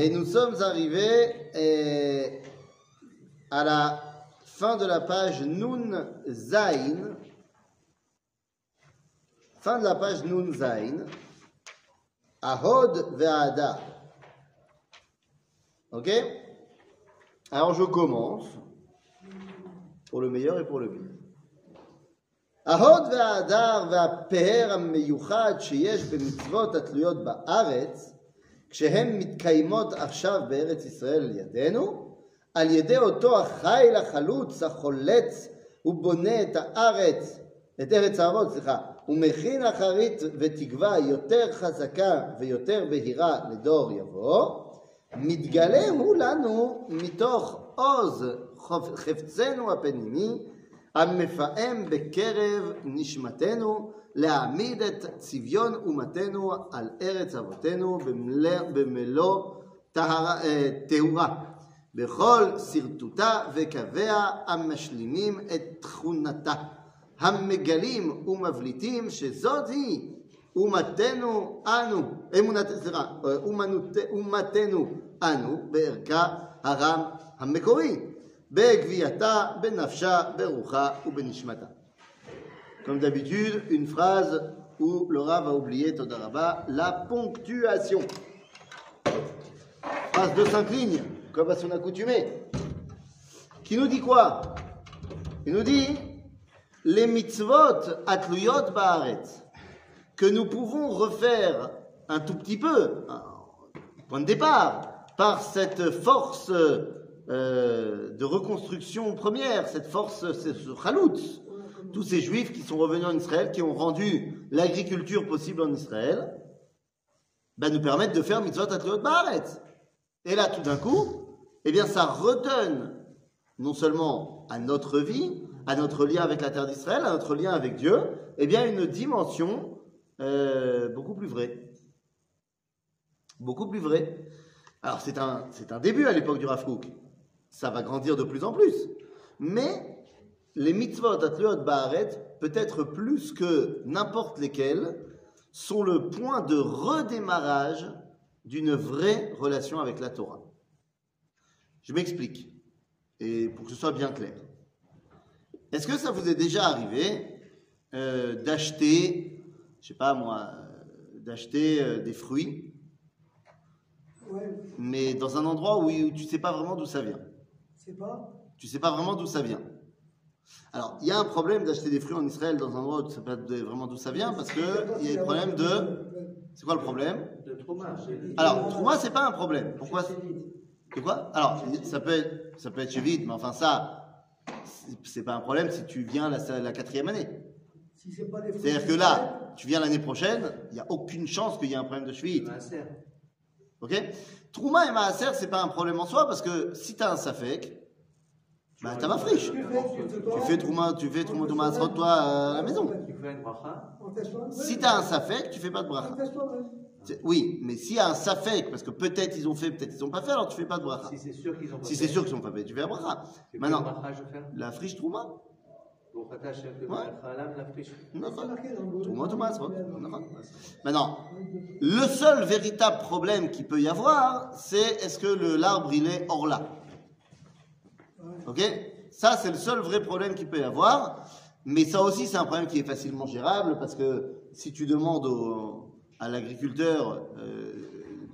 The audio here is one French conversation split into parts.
Et nous sommes arrivés eh, à la fin de la page Nun Zain. Fin de la page Nun Zain. Ahod Ve'ada. Ok? Alors je commence pour le meilleur et pour le pire. Ahod Ve'adar Ve'aper Ameyuchad Sheyesh Bemitzvot Atliot Ba'aretz. כשהן מתקיימות עכשיו בארץ ישראל על ידינו, על ידי אותו החיל החלוץ החולץ ובונה את הארץ, את ארץ האבות, סליחה, ומכין אחרית ותקווה יותר חזקה ויותר בהירה לדור יבוא, מתגלה הוא לנו מתוך עוז חפצנו הפנימי, המפעם בקרב נשמתנו, להעמיד את צביון אומתנו על ארץ אבותינו במלוא טהורה, בכל שרטוטה וקוויה המשלימים את תכונתה, המגלים ומבליטים שזאת היא אומתנו אנו, אמונת, סליחה, אומתנו אנו בערכה הרם המקורי, בגווייתה, בנפשה, ברוחה ובנשמתה. Comme d'habitude, une phrase où le Rav a oublié, Todaraba, la ponctuation. Phrase de cinq lignes, comme à son accoutumée. Qui nous dit quoi? Il nous dit les mitzvot atluyot ba'aretz, que nous pouvons refaire un tout petit peu, point de départ, par cette force euh, de reconstruction première, cette force, ce chaloutz, tous ces juifs qui sont revenus en Israël, qui ont rendu l'agriculture possible en Israël, ben, nous permettent de faire mitzvot atriot ba'aretz. Et là, tout d'un coup, eh bien, ça redonne non seulement à notre vie, à notre lien avec la terre d'Israël, à notre lien avec Dieu, eh bien, une dimension euh, beaucoup plus vraie. Beaucoup plus vraie. Alors, c'est un, c'est un début à l'époque du Rav Kook. Ça va grandir de plus en plus. Mais les mitzvot atliot ba'aret, peut-être plus que n'importe lesquels, sont le point de redémarrage d'une vraie relation avec la Torah. Je m'explique, et pour que ce soit bien clair. Est-ce que ça vous est déjà arrivé euh, d'acheter, je sais pas moi, euh, d'acheter euh, des fruits, mais dans un endroit où tu sais pas vraiment d'où ça vient? Pas? Tu sais pas vraiment d'où ça vient? Alors, il y a un problème d'acheter des fruits en Israël dans un endroit où tu sais pas vraiment d'où ça vient, parce qu'il y a le problème de... C'est quoi le problème De Trouma. Alors, Trouma, c'est pas un problème. Pourquoi De quoi Alors, ça peut être, ça peut être chez vide, mais enfin ça, c'est pas un problème si tu viens la, la quatrième année. Si c'est pas des fruits C'est-à-dire que là, tu viens l'année prochaine, il n'y a aucune chance qu'il y ait un problème de cheville. Ok Trouma et Maaser, c'est pas un problème en soi, parce que si tu as un Safek, bah, t'as ma friche. Tu fais Trouma, tu fais Trouma, Trouma, toi à la maison. Tu fais une bracha. Si t'as un Safek, tu fais pas de bracha. Oui, mais s'il y a un Safek, parce que peut-être ils ont fait, peut-être ils ont pas fait, alors tu fais pas de bracha. Si c'est sûr qu'ils ont pas Si fait, c'est sûr qu'ils ont pas fait, tu fais la bracha. Maintenant, la friche Trouma. Maintenant, le seul véritable problème qu'il peut y avoir, c'est est-ce que le- l'arbre il est hors là? Ok? Ça, c'est le seul vrai problème qu'il peut y avoir. Mais ça aussi, c'est un problème qui est facilement gérable parce que si tu demandes au- à l'agriculteur euh,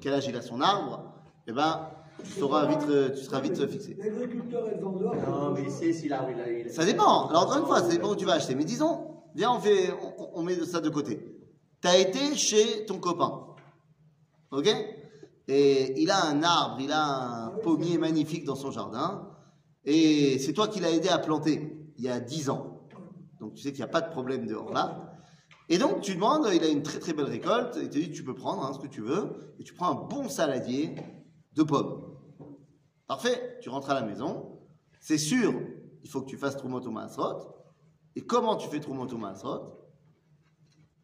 quel âge il a son arbre, eh ben, tu, sauras vite, euh, tu seras vite fixé. L'agriculteur et le vendeur. Non, mais il sait s'il a. Il a, il a- Ça dépend. Alors, encore une fois, ça dépend où tu vas acheter. Mais disons, viens, on, fait, on, on met ça de côté. Tu as été chez ton copain. OK? Et il a un arbre, il a un pommier magnifique dans son jardin. Et c'est toi qui l'as aidé à planter il y a 10 ans. Donc, tu sais qu'il n'y a pas de problème dehors là. Et donc, tu demandes, il a une très très belle récolte. Il te dit, tu peux prendre hein, ce que tu veux. Et tu prends un bon saladier de pommes. Parfait. Tu rentres à la maison. C'est sûr, il faut que tu fasses Trumot Maasrot. Et comment tu fais Trumot Maasrot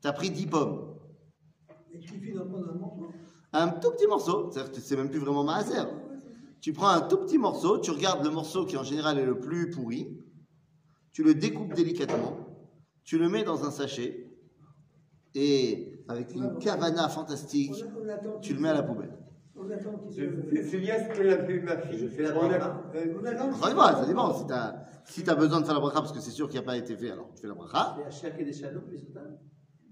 Tu as pris 10 pommes. Il suffit d'en prendre un morceau? Un tout petit morceau, c'est-à-dire que c'est même plus vraiment Maaser. Tu prends un tout petit morceau, tu regardes le morceau qui en général est le plus pourri, tu le découpes délicatement, tu le mets dans un sachet, et avec une cavana fantastique, tu le mets à la poubelle. On attend qu'il C'est bien ce que l'a fait ma fille. Je fais la On a- bracha. euh, Ça dépend, ça dépend. Si tu as, si t'as besoin de faire la bracha parce que c'est sûr qu'il n'a pas été fait, alors tu fais la bracha.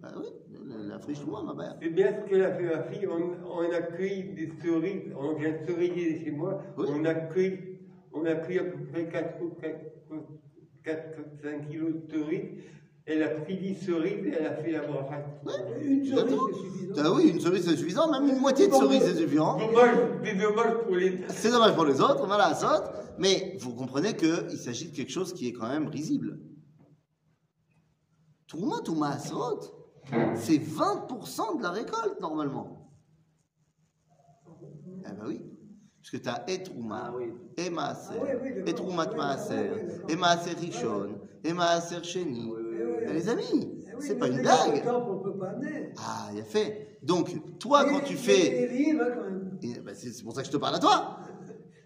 Ça. Bah oui, la, la friche, moi, ma mère. C'est bien ce qu'elle a fait ma fille. On, on accueille des cerises. On vient de cerisier chez moi. Oui. On accueille, on accueille à peu près 4 ou 5 kilos de cerises. Elle a pris 10 cerises et elle a fait la bracha. Une cerise, c'est suffisant. Ah oui, une cerise c'est suffisant, même une moitié de cerise c'est suffisant. C'est dommage pour les. C'est dommage pour les autres, voilà, saute. Mais vous comprenez qu'il s'agit de quelque chose qui est quand même risible. Touma, Touma, saute. C'est 20% de la récolte normalement. Eh ben oui. Parce que tu as et Trouma, Ah oui. et Maaser, Ah oui, oui, d'accord. et Troumat Oui, Maaser, et Maaser Rishon, et Maaser Sheni. Eh. Eh, Les amis, Eh c'est pas une blague. Ah, il a fait. Donc, toi, quand tu fais. Hein. Et, ben, c'est pour ça que je te parle à toi.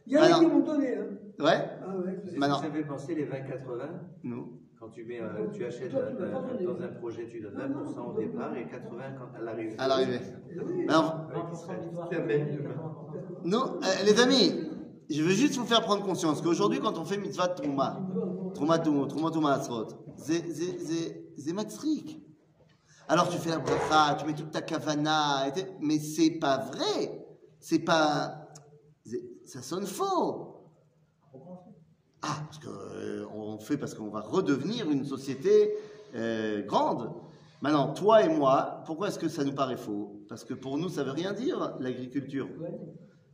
Il y en a Alors. qui m'ont donné. Hein. Ouais, Ah vous avez pensé les 20-80 nous. Quand tu, mets, euh, tu achètes Toi, tu un- m'as pas un- donné. dans un projet, tu donnes 20% au départ et 80% quand, à l'arrivée. À l'arrivée. Oui. Alors, 20% victoire. Ça mène. nous, euh, les amis, je veux juste vous faire prendre conscience qu'aujourd'hui, quand on fait mitzvah Trouma Touma, Trouma Touma Asrot, c'est- c'est c'est- c'est matzrik. Alors tu fais la bracha, tu mets toute ta kavana, mais c'est pas vrai. C'est pas. Ça sonne faux. Ah, parce qu'on fait parce qu'on va redevenir une société euh, grande. Maintenant, toi et moi, pourquoi est-ce que ça nous paraît faux? Parce que pour nous, ça veut rien dire, l'agriculture.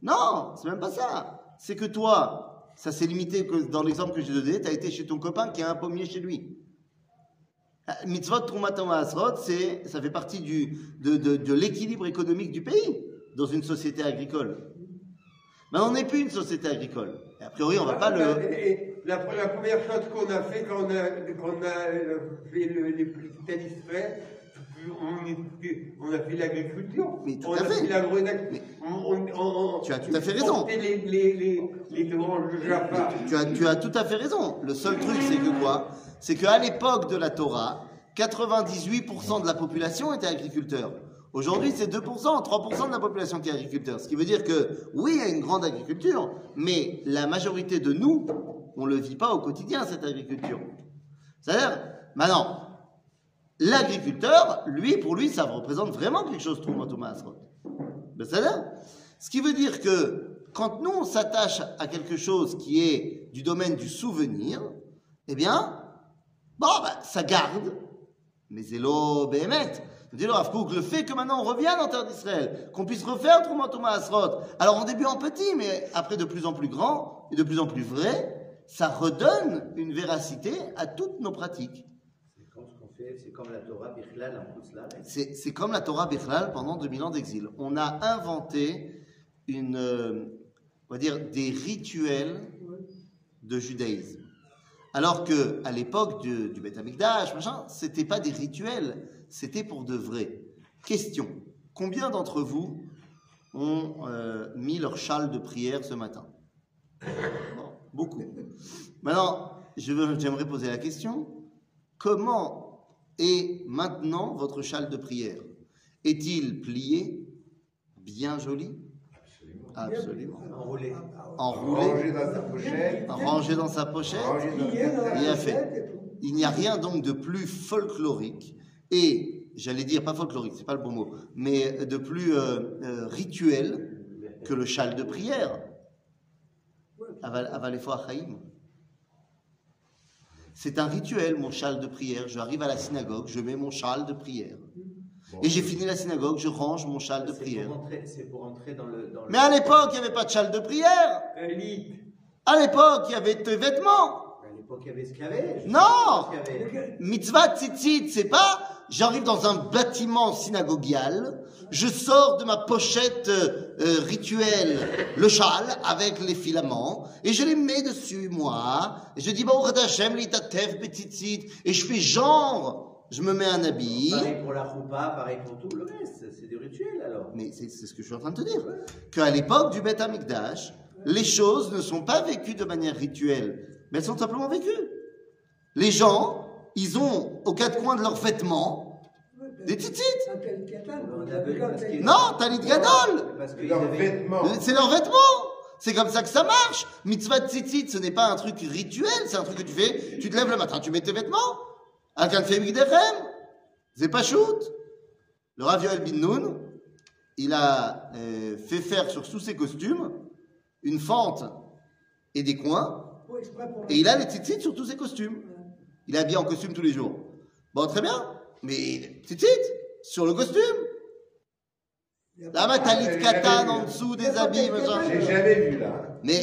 Non, c'est même pas ça. C'est que toi, ça s'est limité que dans l'exemple que j'ai donné, tu as été chez ton copain qui a un pommier chez lui. Ah, Mitzvot Trumatam Asrot, ça fait partie du, de, de- de l'équilibre économique du pays dans une société agricole. Mais on n'est plus une société agricole. Et a priori, on va pas le. Et la, la première chose qu'on a fait quand on a, quand on a euh, fait le, les d'Israël, on, on a fait l'agriculture. Mais tout on à a fait. fait l'agroénergie. Mais- On, Tu as tout à fait on raison. Les, les, les. Tu as, tu as tout à fait raison. Le seul truc, c'est que quoi? C'est qu'à l'époque de la Torah, 98% de la population était agriculteur. Aujourd'hui, c'est 2%, 3% de la population qui est agriculteur. Ce qui veut dire que, oui, il y a une grande agriculture, mais la majorité de nous, on ne le vit pas au quotidien, cette agriculture. C'est-à-dire, maintenant, l'agriculteur, lui, pour lui, ça représente vraiment quelque chose, Asrot. Ben, c'est-à-dire, ce qui veut dire que quand nous on s'attache à quelque chose qui est du domaine du souvenir, eh bien, bon, bah, ça garde. Mais Zélo Béhémet. Dit le Rav Kook, le fait que maintenant on revient en terre d'Israël, qu'on puisse refaire Trouma Thomas Asrot, alors en début en petit, mais après de plus en plus grand et de plus en plus vrai, ça redonne une véracité à toutes nos pratiques. C'est comme la Torah Bichlal en. C'est comme la Torah Bichlal pendant 2000 ans d'exil. On a inventé une, euh, on va dire, des rituels de judaïsme. Alors que à l'époque du, du Beth Amikdash, machin, c'était pas des rituels, c'était pour de vrai. Question combien d'entre vous ont euh, mis leur châle de prière ce matin? Beaucoup. Maintenant, j'aimerais poser la question comment est maintenant votre châle de prière? Est-il plié, bien joli? Absolument. Enroulé. Enroulé, Rangé dans sa pochette. rangé dans sa pochette Bien fait. Il n'y a rien donc de plus folklorique et, j'allais dire pas folklorique, c'est pas le bon mot, mais de plus euh, euh, rituel que le châle de prière. C'est un rituel, mon châle de prière. Je arrive à la synagogue, je mets mon châle de prière. Et j'ai fini la synagogue, je range mon châle de prière. pour entrer- C'est pour entrer dans le. Dans le- Mais à l'époque, il n'y avait pas de châle de prière. Élite. À l'époque, il y avait tes vêtements. À l'époque, il y avait. Je Non. Mitzvah tzitzit, c'est pas j'arrive dans un bâtiment synagogial, je sors de ma pochette euh, euh, rituelle le châle avec les filaments et je les mets dessus moi et je dis Baruch Hashem et je fais genre je me mets un habit Pareil pour la choupa, pareil pour tout le reste. C'est des rituels alors. mais c'est c'est ce que je suis en train de te dire qu'à l'époque du Beth Amikdash les choses ne sont pas vécues de manière rituelle mais elles sont simplement vécues les gens ils ont aux quatre coins de leurs vêtements Des parce un qu'il- Non, talit gadol Leurs avaient- vêtements. C'est leurs vêtements C'est comme ça que ça marche Mitzvah tzitzit, ce n'est pas un truc rituel, c'est un truc que tu fais, tu te lèves le matin, tu mets tes vêtements. Migdechem C'est pas shoot? Le Rav Yoel bin Nun, il a euh, fait faire sur tous ses costumes une fente et des coins, et il a les tzitzit sur tous ses costumes. Il est habillé en costume tous les jours. Bon, très bien, mais tzitzit sur le costume. Là-bas, talit katan en dessous des habits, machin. J'ai jamais vu là. Mais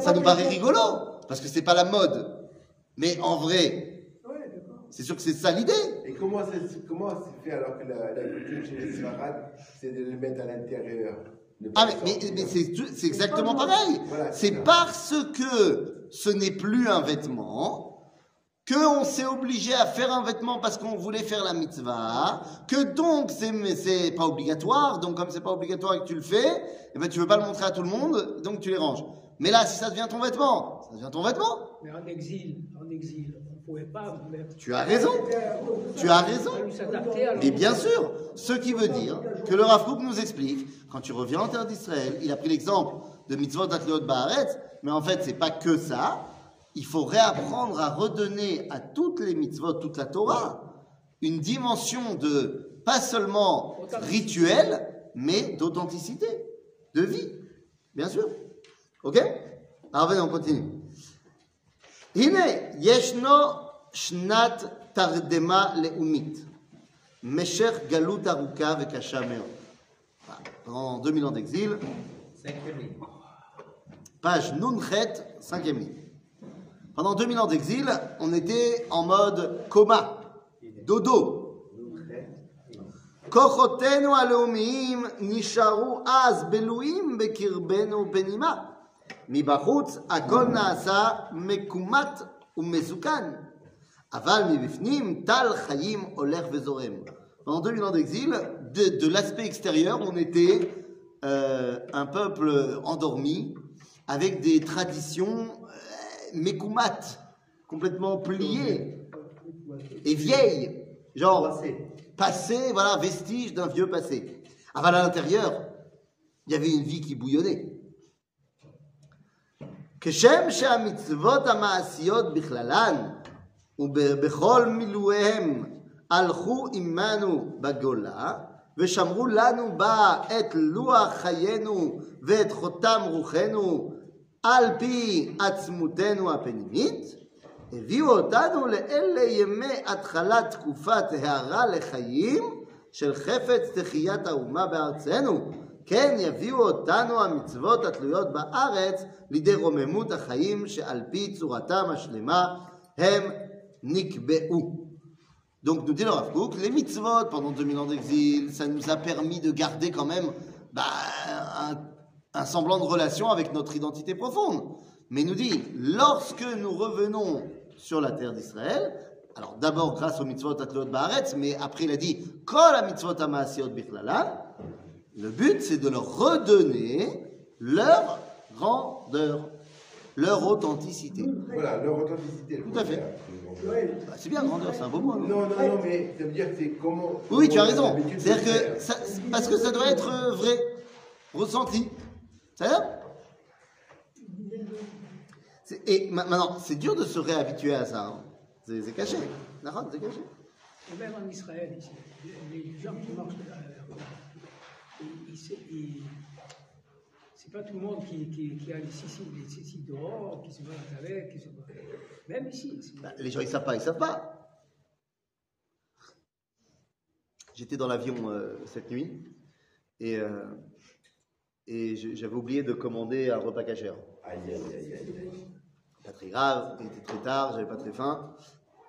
ça nous paraît rigolo, parce que c'est pas la mode. Mais en vrai. C'est sûr que c'est ça l'idée. Et comment ça, se- comment fait alors que la, la coutume chez les Sfarades, c'est de le mettre à l'intérieur? Ah, mais, mais, sortir. mais c'est tout- c'est exactement pareil. Voilà, C'est parce que ce n'est plus un vêtement qu'on s'est obligé à faire un vêtement parce qu'on voulait faire la mitzvah, que donc c'est mais c'est pas obligatoire, donc comme c'est pas obligatoire et que tu le fais, eh ben tu veux pas le montrer à tout le monde, donc tu les ranges. Mais là, si ça devient ton vêtement, ça devient ton vêtement. Mais en exil, en exil, pas. Tu as raison. Tu as raison. Et bien sûr, ce qui veut dire que le Rav Kook nous explique, quand tu reviens en terre d'Israël, il a pris l'exemple de mitzvot atleot ba'aretz, mais en fait, c'est pas que ça. Il faut réapprendre à redonner à toutes les mitzvot, toute la Torah, une dimension de, pas seulement rituel, mais d'authenticité, de vie. Bien sûr. Ok? Alors venez, on continue. הנה, ישנו שנת תרדמה לאומית. משך גלות ארוכה וקשה מאוד. Pendant 2000 ans d'exil, Cinquième ligne. page Nunchet, cinquième ligne. Pendant 2000 ans d'exil, on était en mode coma, dodo. כוחותינו הלאומיים נשארו אז בלויים בקרבנו בנימה. מבחוץ הכל נעשה מקומט ומסוכן, אבל מבפנים טל חיים הולך וזורם. Pendant 2000 ans d'exil, de, de l'aspect extérieur, on était euh, un peuple endormi, avec des traditions euh, mékoumates, complètement pliées et vieilles. Genre, Passé. passé, voilà, vestige d'un vieux passé. Aval à l'intérieur, il y avait une vie qui bouillonnait. כשם שהמצוות המעשיות בכללן ובכל מילואיהם הלכו עמנו בגולה ושמרו לנו בה את לוח חיינו ואת חותם רוחנו על פי עצמותנו הפנימית, הביאו אותנו לאלה ימי התחלת תקופת הערה לחיים של חפץ תחיית האומה בארצנו. כן יביאו אותנו המצוות התלויות בארץ לידי רוממות החיים שעל פי צורתם השלמה הם נקבעו. Donc nous dit le Rav Kook, les mitzvot pendant 2000 ans d'exil, ça nous a permis de garder quand même bah, un, un semblant de relation avec notre identité profonde. Mais il nous dit, lorsque nous revenons sur la terre d'Israël, alors d'abord grâce aux mitzvot atlot ba'aretz, mais après il a dit, kol la mitzvot amasiot bichlalan, le but c'est de leur redonner leur grandeur, leur authenticité. Voilà, leur authenticité. Tout à fait. Bah, c'est bien, grandeur, c'est un beau mot. non Non, non, non, mais ça veut dire que c'est comment. Oui, tu as raison. C'est-à-dire que ça, parce que ça doit être euh, vrai, ressenti. Ça va? Et ma- maintenant, c'est dur de se réhabituer à ça. hein. C'est caché. D'accord, c'est caché. Et même en Israël, les gens qui marchent, euh, ils- ils- ils- c'est pas tout le monde qui, qui, qui a les sissi dehors, qui se battent avec, qui se battent. Même ici. c'est- Bah, les gens, ils savent pas, ils savent pas. J'étais dans l'avion euh, cette nuit et, euh, et j'avais oublié de commander un repas cachère. Aïe, aïe, aïe, aïe. pas très grave, il était très tard, j'avais pas très faim.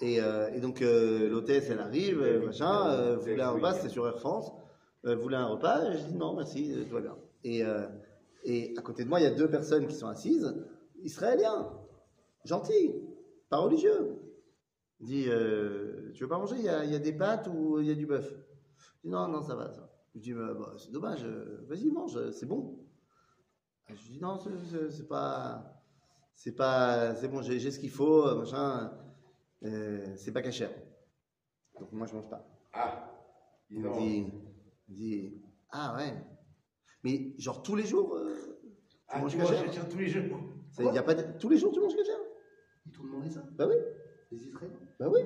Et, euh, et donc euh, l'hôtesse, elle arrive, machin, euh, voulait un repas, c'était sur Air France, euh, voulait un repas, je dis non, merci, euh, tout va bien. Et, euh, et à côté de moi, il y a deux personnes qui sont assises, israéliens, gentils, pas religieux. Il dit, euh, tu veux pas manger, il y, a, il y a des pâtes ou il y a du bœuf? Je dis non, non, ça va, ça. Je dis, bah, bah, c'est dommage, vas-y, mange, c'est bon. Je dis non, c'est- pas c'est pas, c'est bon, j'ai ce qu'il faut, machin, euh, c'est pas cachère. Donc moi je mange pas. Ah, Il me dit, dit, ah ouais. Mais genre tous les jours, euh, tu Ah, manges tu manges cachère tous les jours. Y a pas de- Tous les jours tu manges cachère? Ils t'ont demandé ça? Bah oui, Les Israéliens? Bah oui.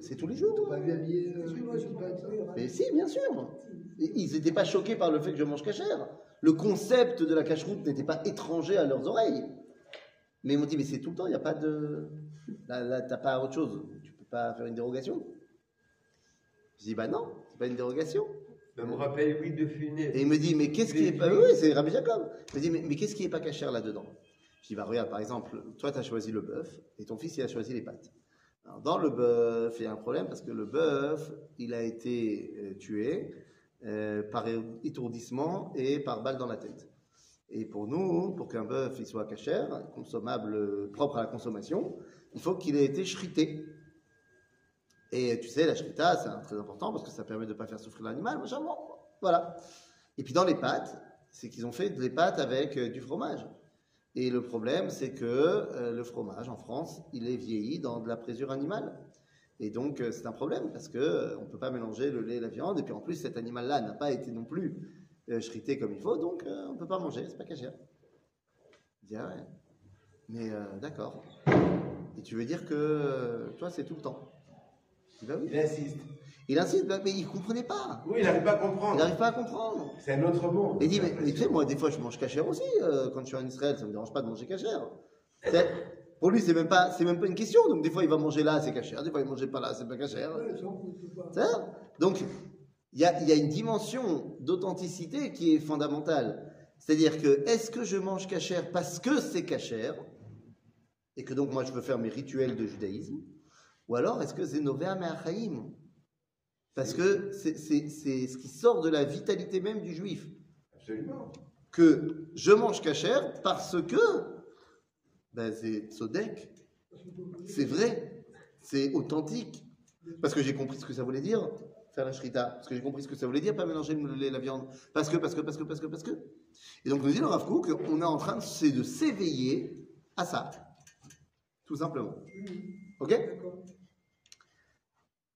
C'est tous les jours. T'as pas vu habiller euh, ça Mais si, bien sûr. Ils n'étaient pas choqués par le fait que je mange cachère. Le concept de la cacheroute n'était pas étranger à leurs oreilles. Mais ils m'ont dit, mais c'est tout le temps, il n'y a pas de... Là, là t'as pas autre chose. Tu peux pas faire une dérogation. Je dis, bah non, c'est pas une dérogation. Ça me rappelle Louis de Funès. Et il me dit, mais qu'est-ce qui est pas... Oui, c'est Rabbi Jacob. Il me dit, mais, mais qu'est-ce qui est pas cachère là-dedans? Je dis, bah regarde, par exemple, toi, tu as choisi le bœuf et ton fils, il a choisi les pâtes. Alors, dans le bœuf, il y a un problème parce que le bœuf, il a été euh, tué euh, par étourdissement et par balle dans la tête. Et pour nous, pour qu'un bœuf il soit cachère, consommable, euh, propre à la consommation, il faut qu'il ait été shrité. Et tu sais, la shrita, c'est très important parce que ça permet de ne pas faire souffrir l'animal. Voilà. Et puis dans les pâtes, c'est qu'ils ont fait des pâtes avec euh, du fromage. Et le problème, c'est que euh, le fromage en France, il est vieilli dans de la présure animale. Et donc, euh, c'est un problème parce euh, on peut pas mélanger le lait et la viande. Et puis en plus, cet animal-là n'a pas été non plus shrité comme il faut, donc on peut pas manger, c'est pas cachère. Ouais. Mais d'accord. Et tu veux dire que toi, c'est tout le temps bah oui. Il insiste. Il insiste, mais il comprenait pas. Oui, il n'arrive pas à Il comprendre. n'arrive pas à comprendre. C'est un autre monde. Il dit, mais, mais tu sais, moi, des fois, je mange cachère aussi. euh, quand je suis en Israël, ça me dérange pas de manger cachère. C'est- Pour lui, c'est même pas, c'est même pas une question. Donc, des fois, il va manger là, c'est cachère. Des fois, il mange pas là, c'est pas cachère. Donc, il y a, il y a une dimension d'authenticité qui est fondamentale. C'est-à-dire que, est-ce que je mange cachère parce que c'est cachère? Et que donc moi je veux faire mes rituels de judaïsme? Ou alors, est-ce que c'est Novea Me'achaim? Parce que c'est ce qui sort de la vitalité même du juif. Absolument. Que je mange cachère parce que ben, c'est Sodek, c'est vrai, c'est authentique. Parce que j'ai compris ce que ça voulait dire, faire la shrita. Parce que j'ai compris ce que ça voulait dire, pas mélanger le lait et la viande. Parce que, parce que, parce que, parce que, parce que. Et donc nous dit le Rav Kook qu'on est en train de s'éveiller à ça. Tout simplement. Ok?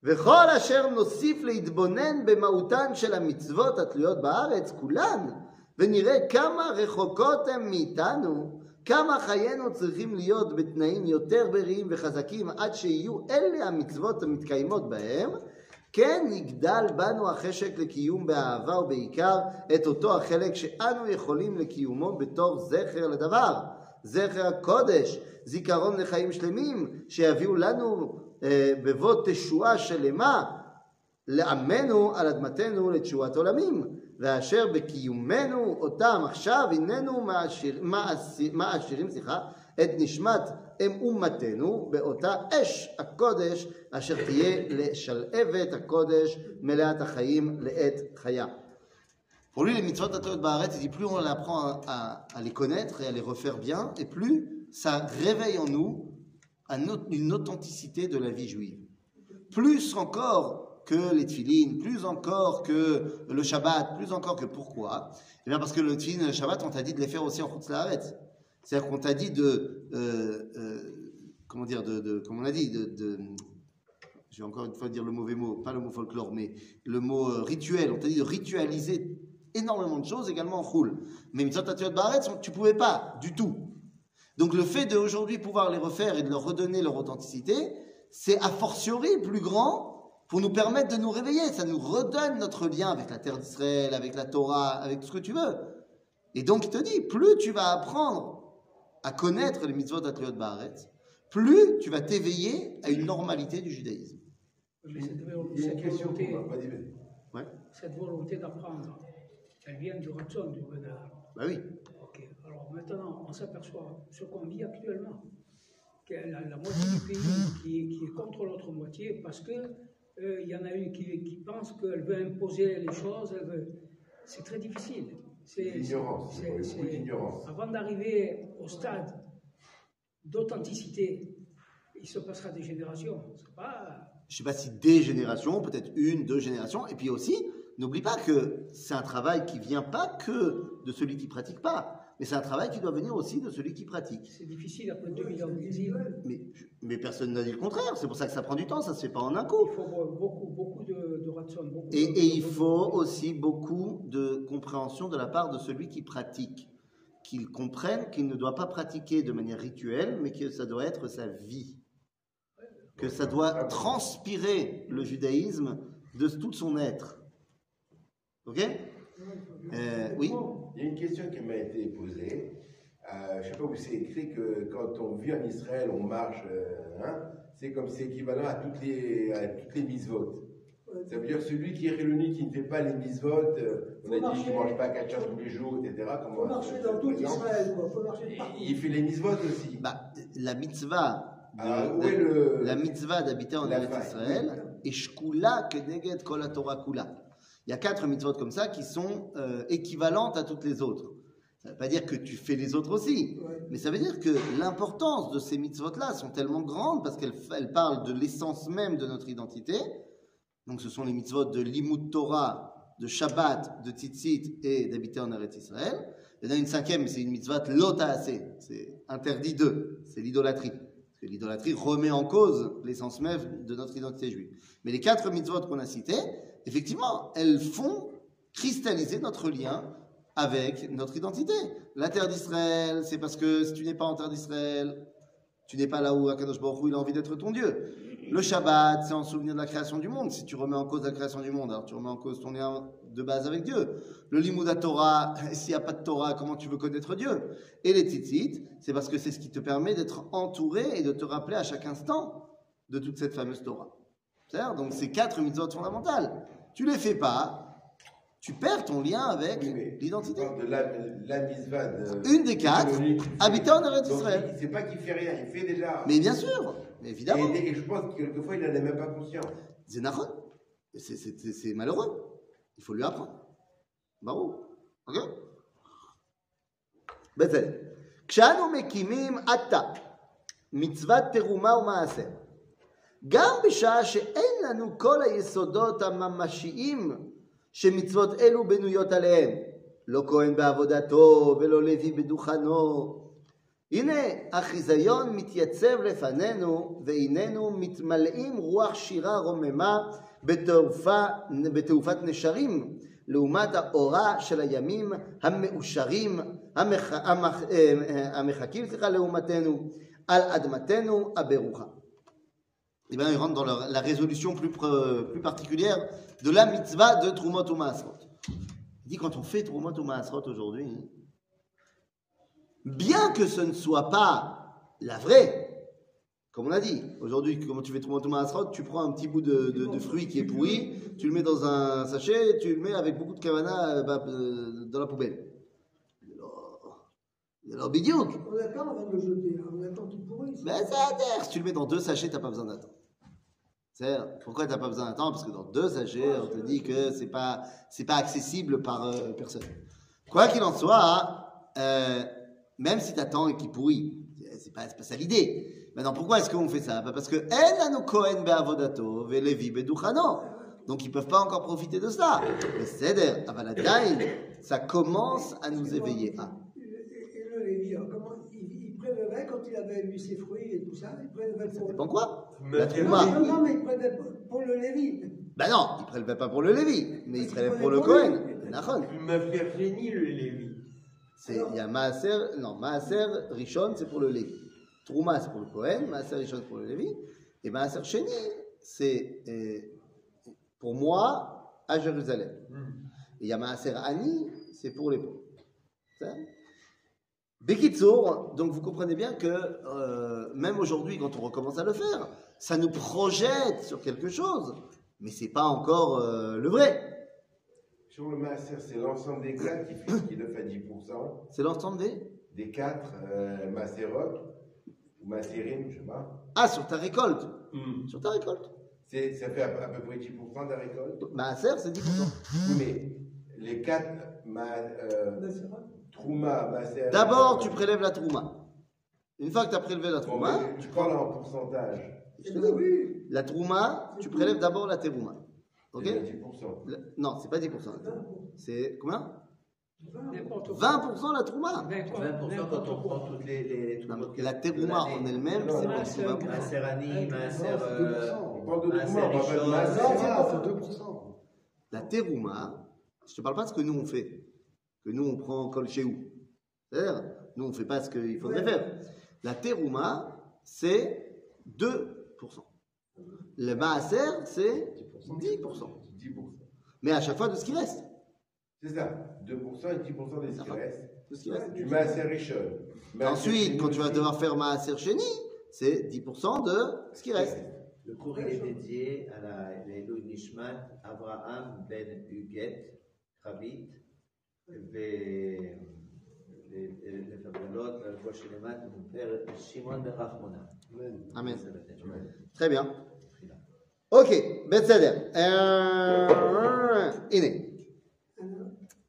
וכל אשר נוסיף להתבונן במהותן של המצוות התלויות בארץ, כולן, ונראה כמה רחוקות הן מאיתנו, כמה חיינו צריכים להיות בתנאים יותר בריאים וחזקים עד שיהיו אלה המצוות המתקיימות בהם, כן יגדל בנו החשק לקיום באהבה ובעיקר את אותו החלק שאנו יכולים לקיומו בתור זכר לדבר, זכר הקודש, זיכרון לחיים שלמים, שיביאו לנו בבוא תשועה שלמה לעמנו על אדמתנו לתשועת עולמים, ואשר בקיומנו אותם עכשיו הננו מעשיר, מעשיר, מעשירים סליחה, את נשמת אם אומתנו באותה אש הקודש אשר תהיה לשלהבת הקודש מלאת החיים לעת חיה. Pour lui, les mitzvot atayot ba'aretz, il dit plus on apprend à, à- à les connaître et à les refaire bien, et plus ça réveille en nous une authenticité de la vie juive. Plus encore que les tefilines, plus encore que le Shabbat, plus encore que pourquoi? Eh bien parce que le tefilin et le Shabbat, on t'a dit de les faire aussi en Chutz La'aretz. C'est-à-dire qu'on t'a dit de, euh, euh, comment dire, de, comme on a dit, de, de- je vais encore une fois dire le mauvais mot, pas le mot folklore, mais le mot euh, rituel. On t'a dit de ritualiser énormément de choses, également en choule. Mais Mitzvot Atiyot Baaretz, on- tu pouvais pas, du tout. Donc le fait d'aujourd'hui pouvoir les refaire et de leur redonner leur authenticité, c'est a fortiori plus grand pour nous permettre de nous réveiller. Ça nous redonne notre lien avec la terre d'Israël, avec la Torah, avec tout ce que tu veux. Et donc il te dit, plus tu vas apprendre à connaître les mitzvot d'Atliot Baaretz, plus tu vas t'éveiller à une normalité du judaïsme. Mais cette, volonté, cette d'apprendre, elle vient du ratson, du bonheur. Bah oui. Maintenant, on s'aperçoit ce qu'on vit actuellement, que la, la moitié du pays qui, qui est contre l'autre moitié parce que euh, il y en a une qui, qui pense qu'elle veut imposer les choses. elle veut- C'est très difficile. C'est L'ignorance. Avant d'arriver au stade d'authenticité, il se passera des générations. Pas je sais pas si des générations, peut-être une, deux générations, et puis aussi, n'oublie pas que c'est un travail qui vient pas que de celui qui pratique pas, mais c'est un travail qui doit venir aussi de celui qui pratique. C'est difficile après 2000 ans. Mais, mais personne n'a dit le contraire, c'est pour ça que ça prend du temps, ça se fait pas en un coup. Il faut beaucoup, beaucoup de, de ratson. Beaucoup Et, de- et il faut aussi beaucoup de compréhension de la part de celui qui pratique, qu'il comprenne qu'il ne doit pas pratiquer de manière rituelle, mais que ça doit être sa vie, que ça doit transpirer le judaïsme de tout son être. Ok? Euh, Oui Il y a une question qui m'a été posée. Euh, je ne sais pas où c'est écrit que quand on vit en Israël, on marche, euh, hein, c'est comme c'est équivalent à toutes les, à toutes les mises-votes. Ça veut dire celui qui est réuni, qui ne fait pas les mises-votes, euh, on a dit qu'il ne mange pas cacha tous les jours, etc. Il Comment faut marcher dans tout Israël, quoi. Il faut marcher partout. Il fait les mises-votes aussi. bah, La mitzvah, de- Ah, où de- est le- la mitzvah d'habiter en Israël, et shkula keneged kol haTorah kula. Il y a quatre mitzvot comme ça qui sont euh, équivalentes à toutes les autres. Ça ne veut pas dire que tu fais les autres aussi, Ouais. mais ça veut dire que l'importance de ces mitzvot-là sont tellement grandes parce qu'elles elles parlent de l'essence même de notre identité. Donc ce sont les mitzvot de Limud Torah, de Shabbat, de Tzitzit et d'habiter en Eretz Israël. Il y en a une cinquième, c'est une mitzvah lotaase, c'est interdit d'eux, c'est l'idolâtrie. L'idolâtrie remet en cause l'essence même de notre identité juive. Mais les quatre mitzvot qu'on a citées, effectivement, elles font cristalliser notre lien avec notre identité. La terre d'Israël, c'est parce que si tu n'es pas en terre d'Israël, tu n'es pas là où Akadosh Baruch a envie d'être ton Dieu. Le Shabbat, c'est en souvenir de la création du monde. Si tu remets en cause la création du monde, alors tu remets en cause ton lien de base avec Dieu. Le Limouda Torah, s'il n'y a pas de Torah, comment tu veux connaître Dieu? Et les tzitzit, c'est parce que c'est ce qui te permet d'être entouré et de te rappeler à chaque instant de toute cette fameuse Torah. C'est-à-dire, donc ces quatre mitzvot fondamentales. Tu les fais pas, tu perds ton lien avec Oui, l'identité. de la, la mitzvah de- Une des quatre, de- habiter en Eretz Israël. C'est pas qu'il fait rien, il fait déjà. Mais bien sûr, mais évidemment. Et, et je pense que quelquefois, il n'en est même pas conscient. C'est Nahon. Et c'est- C'est c'est- c'est malheureux. Il faut lui apprendre. Bravo. Ok בסדר. כשאנו מקימים עתה מצוות תרומה ומעשר, גם בשעה שאין לנו כל היסודות הממשיים שמצוות אלו בנויות עליהם, לא כהן בעבודתו ולא לוי בדוכנו, הנה החיזיון מתייצב לפנינו והננו מתמלאים רוח שירה רוממה בתעופה, בתעופת נשרים לעומת האורה של הימים המאושרים המח, המח, אה, המחכים סליחה, לעומתנו על אדמתנו הברוכה. Et bien, il rentre dans la, la résolution plus, pre- plus particulière de la mitzvah de Trumot ou Maasrot. Il dit quand on fait Trumot ou Maasrot aujourd'hui, bien que ce ne soit pas la vraie, comme on a dit, aujourd'hui, comment tu fais Trumot ou Maasrot, tu prends un petit bout de, de- de fruit qui est pourri, tu le mets dans un sachet, tu le mets avec beaucoup de kavana euh, bah, euh, dans la poubelle. Alors, bidiouk, On attend avant de le jeter, hein. on attend qu'il pourrisse. mais Ben, ça. Si tu le mets dans deux sachets, t'as pas besoin d'attendre. Pourquoi t'as pas besoin d'attendre? Parce que dans deux sachets, on te dit que c'est pas c'est pas accessible par euh, personne. Quoi qu'il en soit, euh, même si t'attends et qu'il pourrit, c'est pas c'est pas ça l'idée. Maintenant, pourquoi est-ce qu'on fait ça? Bah, Parce que. Donc ils peuvent pas encore profiter de ça. Mais c'est avaladain, ça commence à nous éveiller. Ah. Et, le Lévi, comment il, il prélevait quand il avait eu ses fruits et tout ça, il prélevait Ça pour. dépend quoi? La c'est non, trouma. non, non, mais il prélevait pour, le Lévi. Ben non, il prélevait pas pour le Lévi, mais il prélève pour le. Cohen. Nachon. Ma génie, le Lévi. C'est il y a Maaser, non, Maaser Rishon c'est pour le Lévi. Trouma c'est pour le Cohen, Maaser Rishon c'est pour le Lévi, et Maaser Sheni c'est euh, pour moi à Jérusalem. Et il y a Maaser Ani, c'est pour les pauvres. Bekitsour, donc vous comprenez bien que euh, même aujourd'hui, quand on recommence à le faire, ça nous projette sur quelque chose, mais c'est pas encore euh, le vrai. Sur le master, c'est l'ensemble des quatre qui, fait, qui le fait 10%. C'est l'ensemble des? Des quatre, euh, Maserot, ou Maserim, je sais pas. Ah, sur ta récolte? Hmm. Sur ta récolte. C'est- Ça fait à, à peu près 10% de la récolte. Maaser, c'est 10%. Oui, mais les quatre, ma, euh. Trouma. D'abord, tu prélèves la trouma. Une fois que tu as prélevé la Bon, trouma, mais tu parles en pourcentage. je te dis, oui. la trouma, tu prélèves d'abord la terouma. Ok C'est 10%. Le- Non, c'est pas 10%. C'est combien N'importe quoi. 20% la trouma. 20 quoi, 20% quand n'importe on prend toutes les. les, les Non, la terouma en elle-même, c'est pas c'est du tout un- 20%. Maaser Ani, Maaser. Non, c'est euh, 2%. On parle de Maaser Trouma, on parle de Rishon, Maaser. Non, Maaser- c'est pas, c'est 2%. La terouma, je te parle pas de ce que nous on fait, que nous on prend col chez où. C'est-à-dire, nous on fait pas ce qu'il faudrait Ouais. faire. La terouma, c'est 2%. Le maaser, c'est 10%. 10%. Mais à chaque fois de ce qui reste. C'est ça. 2% et 10% de ce qui reste. Tout ce qui reste. Du maaser. Ensuite, quand tu vas devoir faire maaser chéni, c'est 10% de ce qui reste. Le cours est dédié à la Elou Abraham Ben Huguet, Rabit, Très bien. Ok, בסדר. אה, הנה.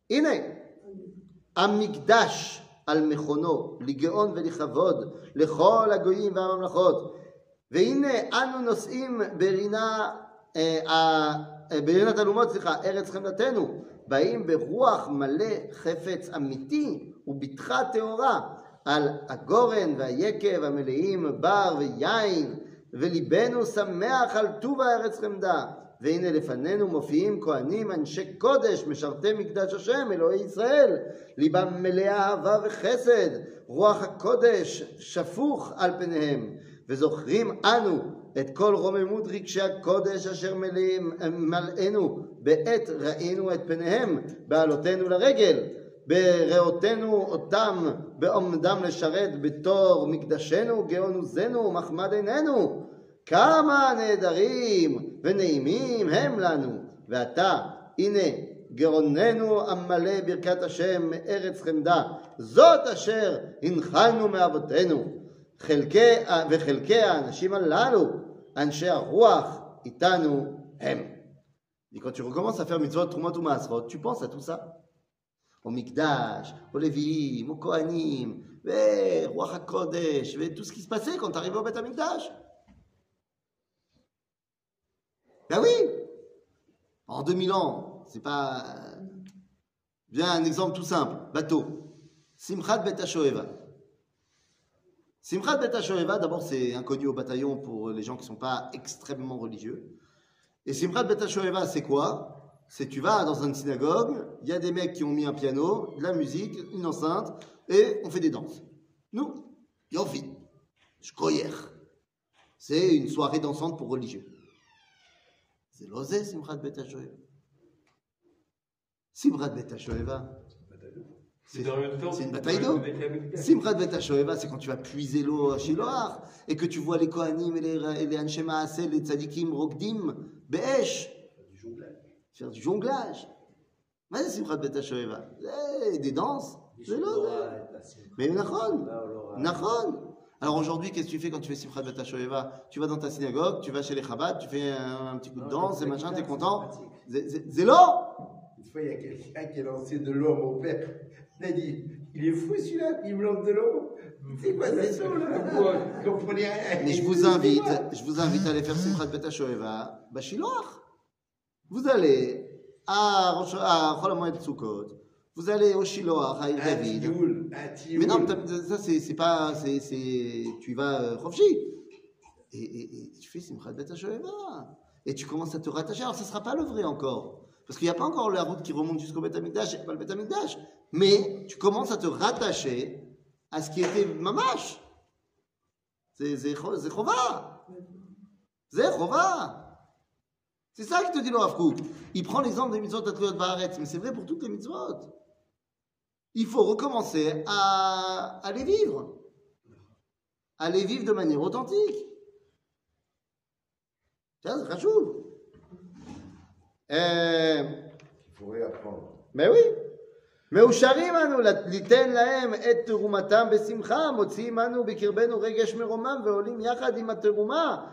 הנה. המקדש על מכונו, לגאון ולכבוד לכל הגויים והממלכות. והנה אנו נושאים ברינה, אה, אה, ברינת אלומות, סליחה, ארץ חמדתנו, באים ברוח מלא חפץ אמיתי ובטחה טהורה על הגורן והיקב המלאים בר ויין, וליבנו שמח על טוב הארץ חמדה. והנה לפנינו מופיעים כהנים אנשי קודש, משרתי מקדש השם, אלוהי ישראל, ליבם מלא אהבה וחסד, רוח הקודש שפוך על פניהם, וזוכרים אנו את כל רוממות רגשי הקודש אשר מלאים- מלאנו בעת ראינו את פניהם בעלותנו לרגל, בראותנו אותם בעומדם לשרת בתור מקדשנו, גאון עוזנו ומחמד עינינו. כמה נהדרים ונעימים הם לנו. ועתה, הנה, גרוננו המלא ברכת השם מארץ חמדה, זאת אשר הנחלנו מאבותינו. חלקי, וחלקי האנשים הללו, אנשי הרוח, איתנו הם. Et quand tu recommences à faire mitzvot, trumot ou maasrot, tu penses à tout ça. Au mikdash, au lévi'im, au kohanim, roi HaKodesh, et tout ce qui se passait quand tu arrivais au Beth HaMikdash. Ben oui En 2000 ans, c'est pas... Viens un exemple tout simple, bateau. Simchat Bet HaShoeva. Simchat Bet d'abord c'est inconnu au bataillon pour les gens qui ne sont pas extrêmement religieux. Et Simchat Bet HaShoeva, c'est quoi? C'est tu vas dans une synagogue, il y a des mecs qui ont mis un piano, de la musique, une enceinte, et on fait des danses. Nous, Yofi, Shkoyer. C'est une soirée dansante pour religieux. C'est l'osé, Simchat Bet HaShoeva. Simchat Bet HaShoeva, C'est une bataille d'eau. Simchat Bet HaShoeva, c'est quand tu vas puiser l'eau à Shiloh et que tu vois les Kohanim et les, et les les Tzadikim, Rokdim, Be'esh, faire du jonglage. Mais c'est Simchat Bet HaShoeva. Eh, Des danses. C'est l'eau. Mais Nachon, Nachon. Alors aujourd'hui, qu'est-ce que tu fais quand tu fais Simchat Bet HaShoeva Tu vas dans ta synagogue, tu vas chez les Chabad, tu fais un, un petit coup de danse et machin, t'es content? C'est- Une fois, il y a quelqu'un qui a lancé de l'eau à mon père. Il a dit Il est fou celui-là, il me lance de l'eau. C'est quoi là? Rien. Mais je vous invite, je vous invite à aller faire Simchat Bet HaShoeva, Bashiloach. Vous allez à à Chol HaMoed Sukkot, vous allez au Shiloach, à David. Mais non, ça c'est pas, c'est, c'est, tu y vas euh. Et, et, et tu fais Simchat Bet. Et tu commences à te rattacher. Alors ça sera pas le vrai encore. Parce qu'il n'y a pas encore la route qui remonte jusqu'au Bet HaMikdash, et pas le Bet HaMikdash. Mais tu commences à te rattacher à ce qui était Mamash. C'est Chova. C'est Chova. C'est ça que te dit le Rav Kook. Il prend l'exemple des mitzvot Atluyot Baaretz, mais c'est vrai pour toutes les mitzvot. Il faut recommencer à, à les vivre. À les vivre de manière authentique. Ça, c'est Khashuv. Euh, Il faut réapprendre. mais oui. מאושרים אנו ליתן להם את תרומתם בשמחה, מוציאים אנו בקרבנו רגש מרומם ועולים יחד עם התרומה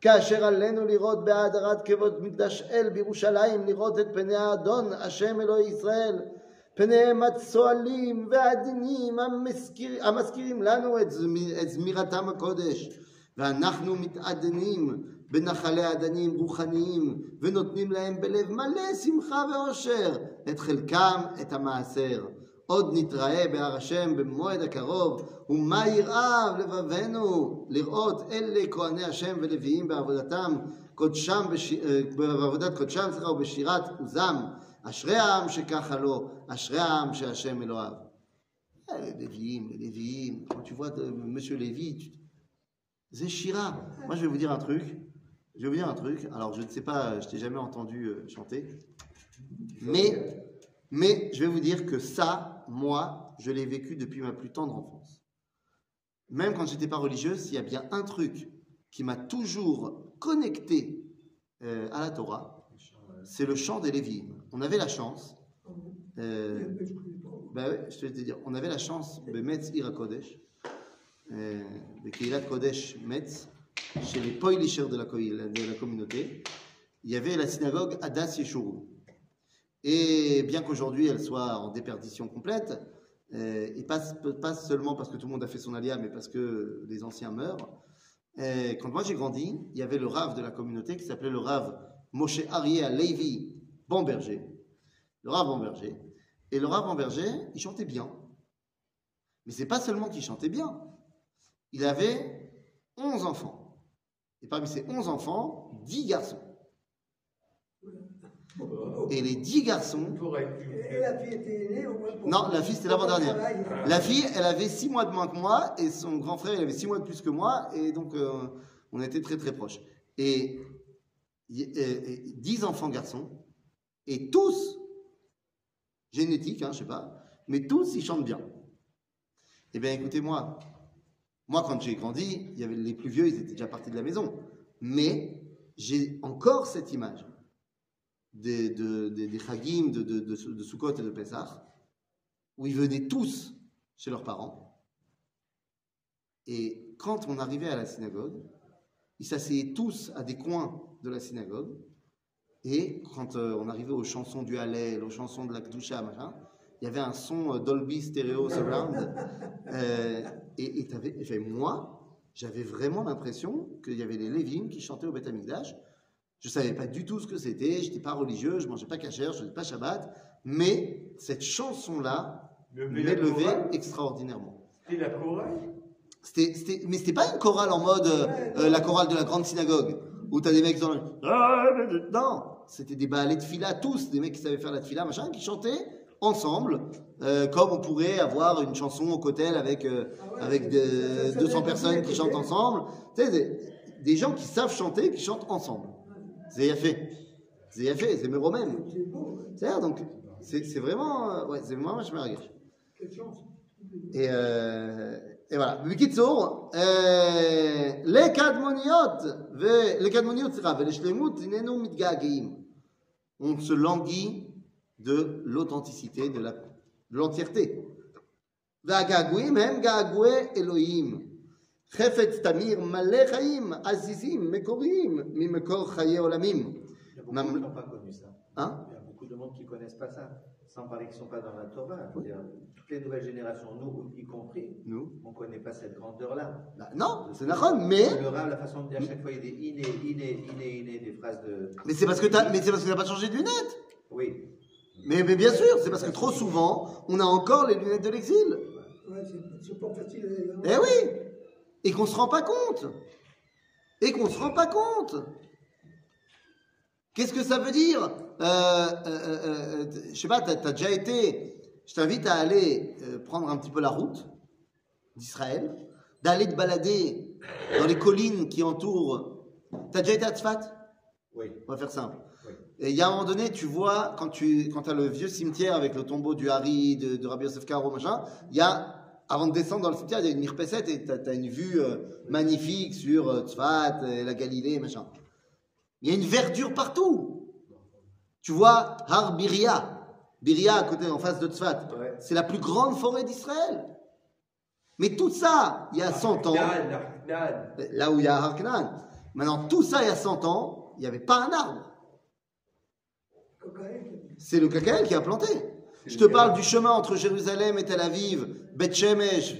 כאשר עלינו לראות בהאדרת כבוד מקדש אל בירושלים, לראות את פני האדון, השם אלוהי ישראל, פניהם הצוהלים והעדינים המזכיר, המזכירים לנו את, זמי, את זמירתם הקודש, ואנחנו מתעדנים בנחלי אדנים רוחניים, ונותנים להם בלב מלא שמחה ואושר את חלקם, את המעשר. עוד נתראה בהר השם במועד הקרוב, ומה ירעב לבבנו לראות אלה כהני השם ולוויים בעבודתם, קודשם, בש... בעבודת קודשם, סליחה, ובשירת עוזם. אשרי העם שככה לו, אשרי העם שהשם אלוהיו. אה, לוויים, לוויים, quand tu vois de- monsieur Lévy, tu- c'est Shira. Moi, je vais vous dire un truc. Je vais vous dire un truc. Alors, je ne sais pas, je t'ai jamais entendu euh, chanter. Mais, mais je vais vous dire que ça, moi, je l'ai vécu depuis ma plus tendre enfance. Même quand j'étais pas religieuse, il y a bien un truc qui m'a toujours connecté euh, à la Torah, c'est le chant des Lévi'im. On avait la chance. euh, bah je te dire, on avait la chance de Metz Ira Kodesh, euh, de Keilat Kodesh Metz, chez les Poilishers de la, de la communauté, il y avait la synagogue Adas Yeshurun. Et bien qu'aujourd'hui elle soit en déperdition complète, euh, et pas, seulement parce que tout le monde a fait son alia, mais parce que les anciens meurent, euh, quand moi j'ai grandi, il y avait le Rav de la communauté qui s'appelait le Rav Moshe Arié Levi Bomberger. Le Rav Bomberger. Et le Rav Bomberger, il chantait bien. Mais c'est pas seulement qu'il chantait bien. Il avait 11 enfants. Et parmi ces 11 enfants, 10 garçons. Et les 10 garçons, Et la fille était née au moins pour- Non, la fille, c'était l'avant-dernière. La fille, elle avait six mois de moins que moi, et son grand frère, il avait six mois de plus que moi, et donc euh, on était très très proches. Et, y- et- et dix enfants garçons, et tous, génétique, hein, je sais pas, mais tous, ils chantent bien. Eh bien, écoutez-moi, moi, quand j'ai grandi, il y avait les plus vieux, ils étaient déjà partis de la maison, mais j'ai encore cette image des, de- des, des Chagim, de, de, de, de Sukkot et de Pessah, où ils venaient tous chez leurs parents. Et quand on arrivait à la synagogue, ils s'asseyaient tous à des coins de la synagogue. Et quand euh, on arrivait aux chansons du Hallel, aux chansons de la Kedusha, machin, il y avait un son euh, Dolby Stereo Surround. Euh, et et moi, j'avais vraiment l'impression qu'il y avait les Lévim qui chantaient au Beth. Je ne savais pas du tout ce que c'était, je n'étais pas religieux, je ne mangeais pas cachère, je ne faisais pas Shabbat, mais cette chanson-là Le m'élevait extraordinairement. C'était la chorale C'était, c'était, mais c'était pas une chorale en mode euh, euh, la chorale de la grande synagogue où t'as des mecs dans le... Non, c'était des balais de fila tous, des mecs qui savaient faire la fila, machin, qui chantaient ensemble, euh, comme on pourrait avoir une chanson au cotel avec, euh, Ah ouais, avec des- ça- ça- 200 ça- personnes qui chantent ensemble. Tu sais, des, des gens qui savent chanter, qui chantent ensemble. C'est fait. C'est fait, c'est méro même. C'est beau, ouais. C'est donc, c'est, c'est vraiment, euh, ouais, c'est vraiment, je me regarde. quelle chance. Et, euh, et voilà. בקיצור, אה, לקדמוניות, ו- לקדמוניות, סליחה, ולשלמות הננו מתגעגעים. On se languit de l'authenticité, de la- de l'entièreté. והגעגועים הם געגועי אלוהים. חפץ תמיר מלא חיים, עזיזים, מקוריים, ממקור חיי עולמים. Il y a beaucoup Mam- qui n'ont pas connu ça. Hein Il y a beaucoup de monde qui ne connaissent pas ça. Sans parler qu'ils ne sont pas dans la Torah. Je veux dire, toutes les nouvelles générations, nous y compris, Nous on ne connaît pas cette grandeur-là. Bah, Non, c'est Nahon, mais, Le rap, la façon de dire à chaque fois, il y a des inné, inné, inné, inné, des phrases de. mais c'est parce que t'as, mais c'est parce que t'as pas changé de lunettes. Oui. Mais, mais bien sûr, c'est parce que trop souvent, on a encore les lunettes de l'exil. Ouais, c'est- c'est pas facile. hein. Eh oui et qu'on se rend pas compte Et qu'on se rend pas compte Qu'est-ce que ça veut dire euh, euh, euh, euh, Je sais pas, t'as as déjà été... Je t'invite à aller euh, prendre un petit peu la route d'Israël, d'aller te balader dans les collines qui entourent... T'as déjà été à Tzfat? Oui. On va faire simple. Oui. Et il y a un moment donné, tu vois, quand tu quand as le vieux cimetière avec le tombeau du Hari, de, de Rabbi Yosef Karo, machin, il y a, avant de descendre dans le cimetière, il y a une mirpesset et tu as, une vue euh, magnifique sur euh, Tzfat, et la Galilée, machin. Il y a une verdure partout. Tu vois, Har Biria, Biria à côté, en face de Tzfat, Ouais. c'est la plus grande forêt d'Israël. Mais tout ça, il y a 100 ans, là où il y a Harknan. Maintenant, tout ça, il y a 100 ans, il n'y avait pas un arbre. C'est le Kakaël qui a planté. Je te parle du chemin entre Jérusalem et Tel Aviv, Beth Shemesh,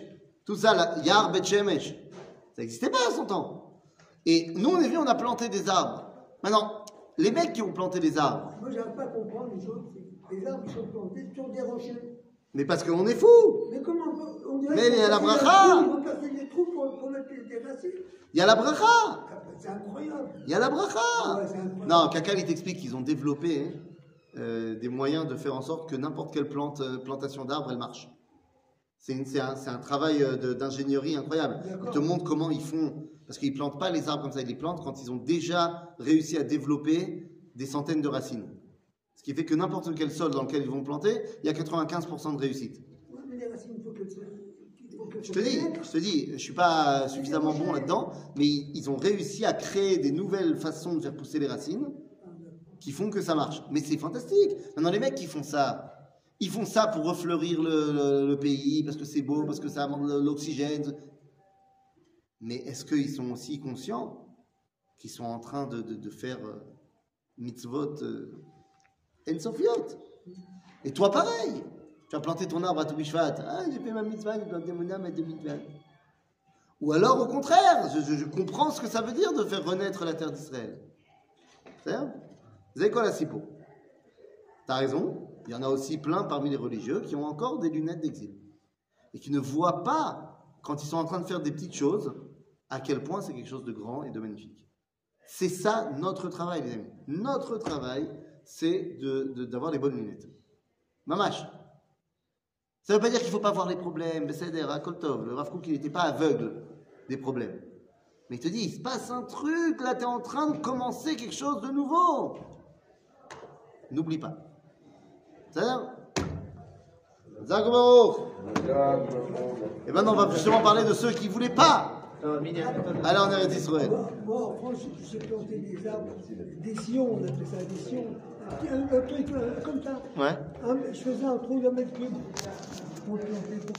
tout ça, Yar Beth Shemesh. Ça n'existait pas à 100 ans. Et nous, on est venus, on a planté des arbres. Maintenant, les mecs qui ont planté des arbres, Moi, j'arrive pas à comprendre les autres. c'est Les arbres qui sont plantés sur des rochers. mais parce qu'on est fous. Mais comment on dirait Mais il y a la bracha. Il y a la bracha. Ah, C'est incroyable. Il y a la Ah bracha. c'est incroyable. Non, Kakal, il t'explique qu'ils ont développé euh, des moyens de faire en sorte que n'importe quelle plante, euh, plantation d'arbres, elle marche. C'est un, un travail euh, d'ingénierie incroyable. Ils te montrent comment ils font. Parce qu'ils plantent pas les arbres comme ça, ils les plantent quand ils ont déjà réussi à développer des centaines de racines. Ce qui fait que n'importe quel sol dans lequel ils vont planter, il y a 95% de réussite. Je te dis, je te dis, je suis pas suffisamment bon là-dedans, mais ils ont réussi à créer des nouvelles façons de faire pousser les racines qui font que ça marche. Mais c'est fantastique. Maintenant, les mecs qui font ça, ils font ça pour refleurir le, pays, parce que c'est beau, parce que ça amène l'oxygène. Mais est-ce qu'ils sont aussi conscients qu'ils sont en train de, faire euh, mitzvot euh, en sofiot? Et toi, pareil. Tu as planté ton arbre à Toubishvat. Ah, j'ai fait ma mitzvah, j'ai planté mon arbre à Toubishvat. Ou alors, au contraire, je, je- comprends ce que ça veut dire de faire renaître la terre d'Israël. C'est T'as raison, il y en a aussi plein parmi les religieux qui ont encore des lunettes d'exil. Et qui ne voient pas, quand ils sont en train de faire des petites choses, à quel point c'est quelque chose de grand et de magnifique. C'est ça notre travail, les amis. Notre travail, c'est de- de- d'avoir les bonnes lunettes. Mamache. Ça ne veut pas dire qu'il ne faut pas voir les problèmes. Besséder, Koltov, le Rav Kook, il n'était pas aveugle des problèmes. Mais il te dit, il se passe un truc, là, tu es en train de commencer quelque chose de nouveau. N'oublie pas. C'est-à-dire Et maintenant, on va justement parler de ceux qui ne voulaient pas aller en Eretz Israël. Moi, en France, j'ai planté des arbres, des sillons, on appelle ça des sillons. Un, truc euh, comme ça. Ouais. Je faisais un trou d'un mètre cube pour planter.